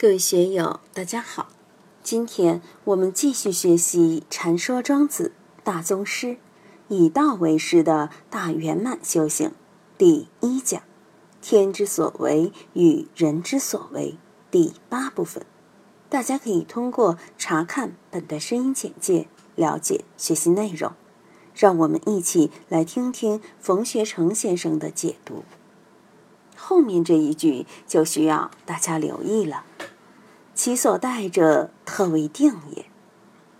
各位学友，大家好。今天我们继续学习《禅说庄子大宗师》，以道为师的大圆满修行第一讲：天之所为与人之所为第八部分。大家可以通过查看本段声音简介了解学习内容。让我们一起来听听冯学成先生的解读。后面这一句就需要大家留意了。其所待者，特为定也。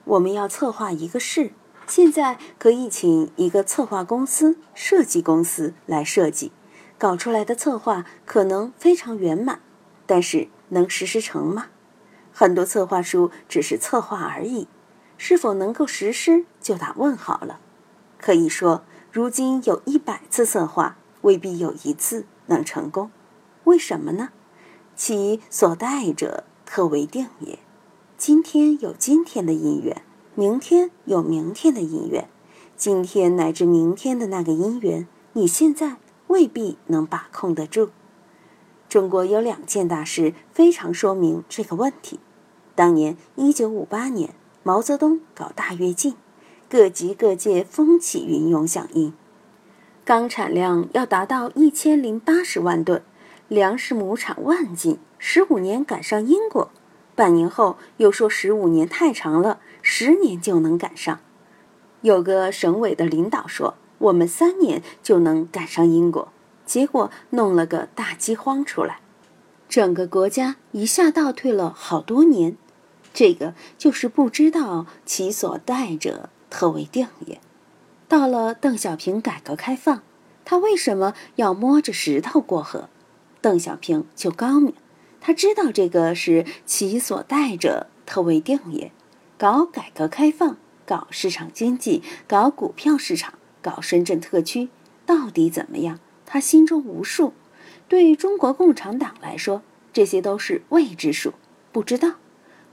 我们要策划一个事，现在可以请一个策划公司、设计公司来设计，搞出来的策划可能非常圆满，但是能实施成吗？很多策划书只是策划而已，是否能够实施就打问号了。可以说，如今有一百次策划，未必有一次能成功。为什么呢？其所待者。可为定也。今天有今天的因缘，明天有明天的因缘，今天乃至明天的那个因缘，你现在未必能把控得住。中国有两件大事非常说明这个问题。当年一九五八年，毛泽东搞大跃进，各级各界风起云涌响应，钢产量要达到一千零八十万吨，粮食亩产万斤。十五年赶上英国，半年后又说十五年太长了，十年就能赶上。有个省委的领导说，我们三年就能赶上英国，结果弄了个大饥荒出来，整个国家一下倒退了好多年。这个就是不知道其所待者，特为定也。到了邓小平改革开放，他为什么要摸着石头过河？邓小平就高明。他知道这个是其所待者，特为定也。搞改革开放，搞市场经济，搞股票市场，搞深圳特区，到底怎么样？他心中无数。对于中国共产党来说，这些都是未知数，不知道，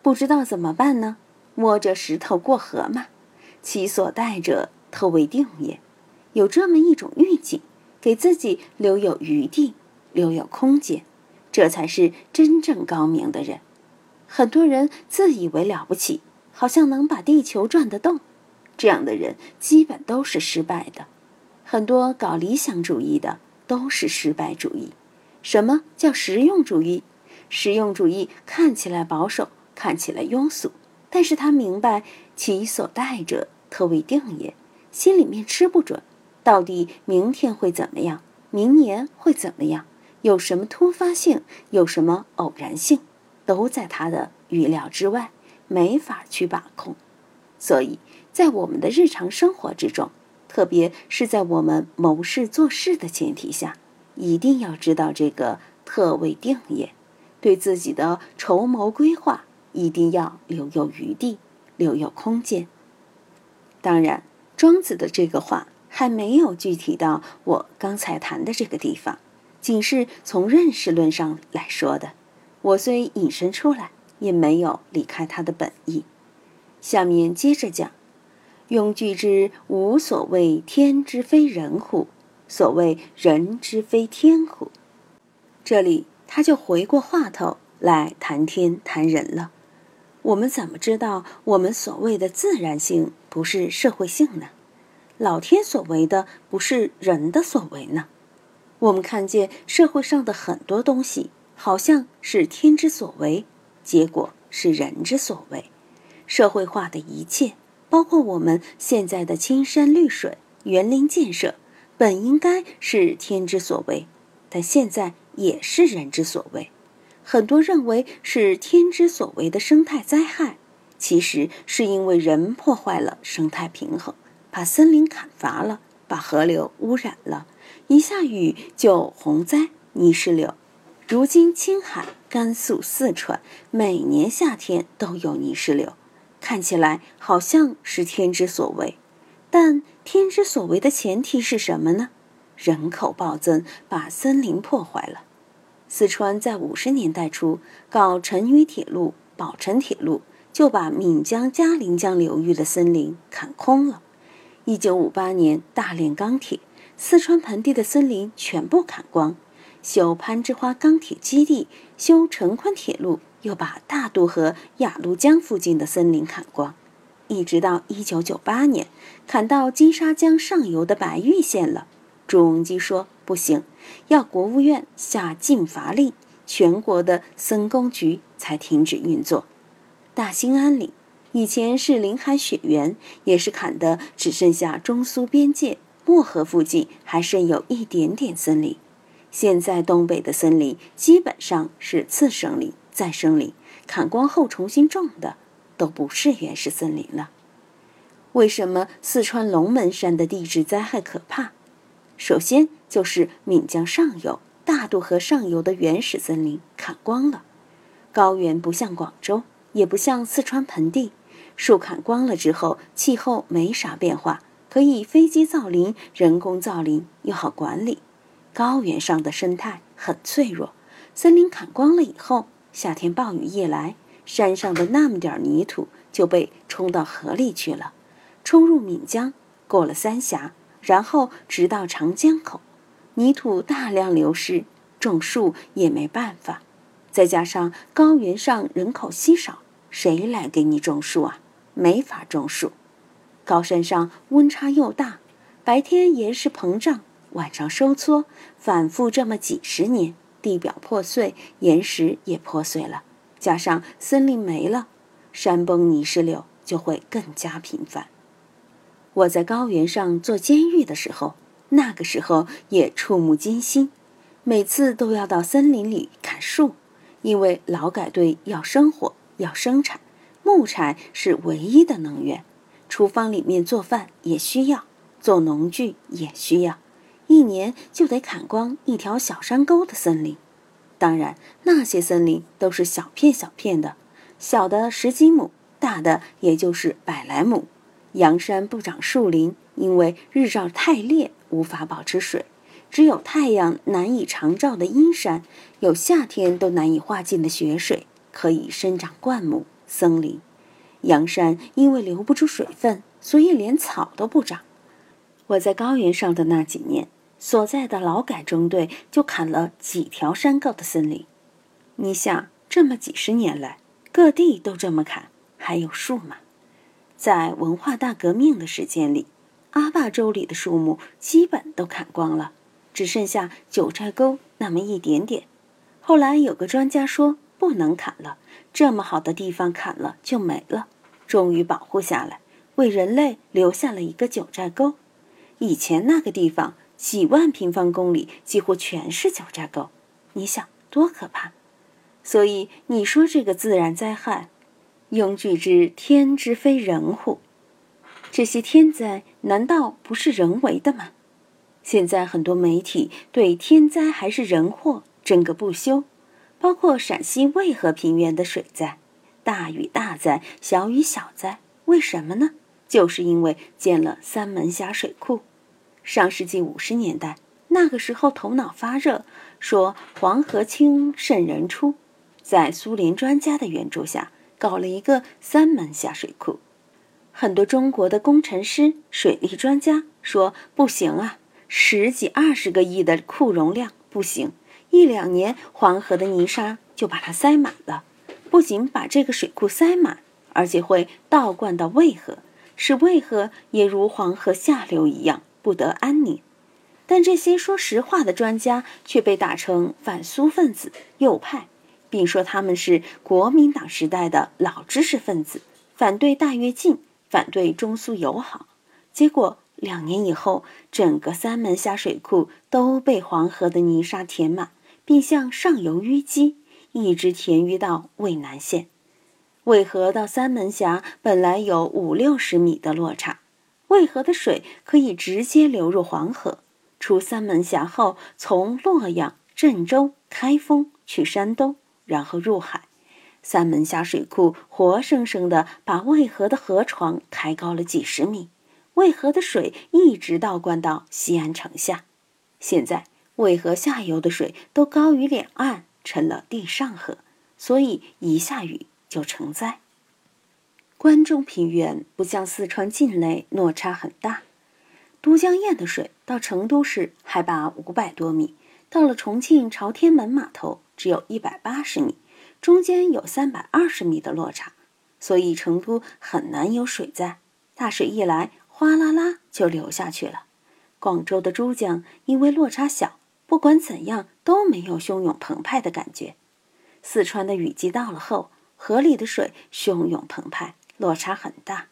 不知道怎么办呢？摸着石头过河嘛。其所待者，特为定也。有这么一种预警，给自己留有余地，留有空间。这才是真正高明的人。很多人自以为了不起，好像能把地球转得动，这样的人基本都是失败的。很多搞理想主义的都是失败主义。什么叫实用主义？实用主义看起来保守，看起来庸俗，但是他明白其所待者，特为定也。心里面吃不准，到底明天会怎么样？明年会怎么样？有什么突发性，有什么偶然性，都在他的预料之外，没法去把控。所以在我们的日常生活之中，特别是在我们谋事做事的前提下，一定要知道这个特为定也，对自己的筹谋规划一定要留有余地，留有空间。当然，庄子的这个话还没有具体到我刚才谈的这个地方。仅是从认识论上来说的，我虽引申出来，也没有离开他的本意。下面接着讲：“庸句之无所谓天之非人乎？所谓人之非天乎？”这里他就回过话头来谈天谈人了。我们怎么知道我们所谓的自然性不是社会性呢？老天所为的不是人的所为呢？我们看见社会上的很多东西，好像是天之所为，结果是人之所为。社会化的一切，包括我们现在的青山绿水、园林建设，本应该是天之所为，但现在也是人之所为。很多认为是天之所为的生态灾害，其实是因为人破坏了生态平衡，把森林砍伐了，把河流污染了。一下雨就洪灾、泥石流，如今青海、甘肃、四川每年夏天都有泥石流，看起来好像是天之所为，但天之所为的前提是什么呢？人口暴增，把森林破坏了。四川在五十年代初搞成渝铁路、宝成铁路，就把岷江、嘉陵江流域的森林砍空了。一九五八年大炼钢铁。四川盆地的森林全部砍光，修攀枝花钢铁基地，修成昆铁路，又把大渡河、雅砻江附近的森林砍光，一直到一九九八年，砍到金沙江上游的白玉县了。朱镕基说不行，要国务院下禁伐令，全国的森工局才停止运作。大兴安岭以前是林海雪原，也是砍的只剩下中苏边界，漠河附近还剩有一点点森林。现在东北的森林基本上是次生林、再生林，砍光后重新种的，都不是原始森林了。为什么四川龙门山的地质灾害可怕？首先就是岷江上游、大渡河上游的原始森林砍光了。高原不像广州，也不像四川盆地，树砍光了之后，气候没啥变化，可以飞机造林、人工造林，又好管理。高原上的生态很脆弱，森林砍光了以后，夏天暴雨一来，山上的那么点泥土就被冲到河里去了，冲入岷江，过了三峡，然后直到长江口，泥土大量流失，种树也没办法。再加上高原上人口稀少，谁来给你种树啊？没法种树。高山上温差又大，白天岩石膨胀。晚上收缩，反复这么几十年，地表破碎，岩石也破碎了，加上森林没了，山崩泥石流就会更加频繁。我在高原上做监狱的时候，那个时候也触目惊心，每次都要到森林里砍树，因为劳改队要生火，要生产，木柴是唯一的能源，厨房里面做饭也需要，做农具也需要。一年就得砍光一条小山沟的森林，当然那些森林都是小片小片的，小的十几亩，大的也就是百来亩。阳山不长树林，因为日照太烈，无法保持水；只有太阳难以长照的阴山，有夏天都难以化尽的雪水，可以生长灌木森林。阳山因为留不住水分，所以连草都不长。我在高原上的那几年。所在的劳改中队就砍了几条山高的森林，你想，这么几十年来，各地都这么砍，还有树吗？在文化大革命的时间里，阿坝州里的树木基本都砍光了，只剩下九寨沟那么一点点。后来有个专家说不能砍了，这么好的地方砍了就没了，终于保护下来，为人类留下了一个九寨沟。以前那个地方。几万平方公里几乎全是九寨沟，你想多可怕？所以你说这个自然灾害，庸句之天之非人乎？这些天灾难道不是人为的吗？现在很多媒体对天灾还是人祸争个不休，包括陕西渭河平原的水灾，大雨大灾，小雨小灾，为什么呢？就是因为建了三门峡水库。上世纪五十年代，那个时候头脑发热，说黄河清渗人出，在苏联专家的援助下，搞了一个三门峡水库。很多中国的工程师、水利专家说不行啊，十几二十个亿的库容量不行，一两年黄河的泥沙就把它塞满了，不仅把这个水库塞满，而且会倒灌到渭河，使渭河也如黄河下流一样。不得安宁，但这些说实话的专家却被打成反苏分子、右派，并说他们是国民党时代的老知识分子，反对大跃进，反对中苏友好。结果两年以后，整个三门峡水库都被黄河的泥沙填满，并向上游淤积，一直填淤到渭南县。渭河到三门峡本来有五六十米的落差。渭河的水可以直接流入黄河，出三门峡后，从洛阳、郑州、开封去山东，然后入海。三门峡水库活生生地把渭河的河床抬高了几十米，渭河的水一直倒灌到西安城下。现在渭河下游的水都高于两岸，成了地上河，所以一下雨就成灾。关中平原不像四川境内落差很大，都江堰的水到成都市海拔五百多米，到了重庆朝天门码头只有一百八十米，中间有三百二十米的落差，所以成都很难有水灾。大水一来，哗啦啦就流下去了。广州的珠江因为落差小，不管怎样都没有汹涌澎湃的感觉。四川的雨季到了后，河里的水汹涌澎湃，落差很大。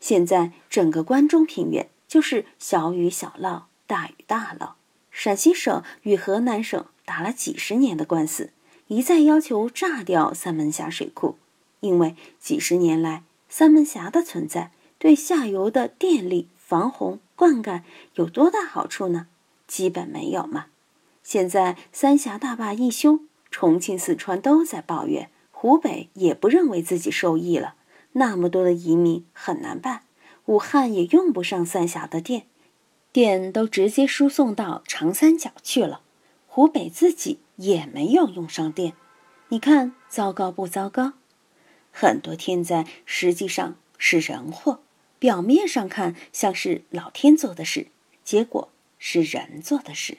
现在整个关中平原就是小雨小涝，大雨大涝。陕西省与河南省打了几十年的官司，一再要求炸掉三门峡水库，因为几十年来三门峡的存在对下游的电力、防洪、灌溉有多大好处呢？基本没有嘛。现在三峡大坝一修。重庆、四川都在抱怨，湖北也不认为自己受益了。那么多的移民很难办，武汉也用不上三峡的电，电都直接输送到长三角去了。湖北自己也没有用上电，你看糟糕不糟糕？很多天灾实际上是人祸，表面上看像是老天做的事，结果是人做的事。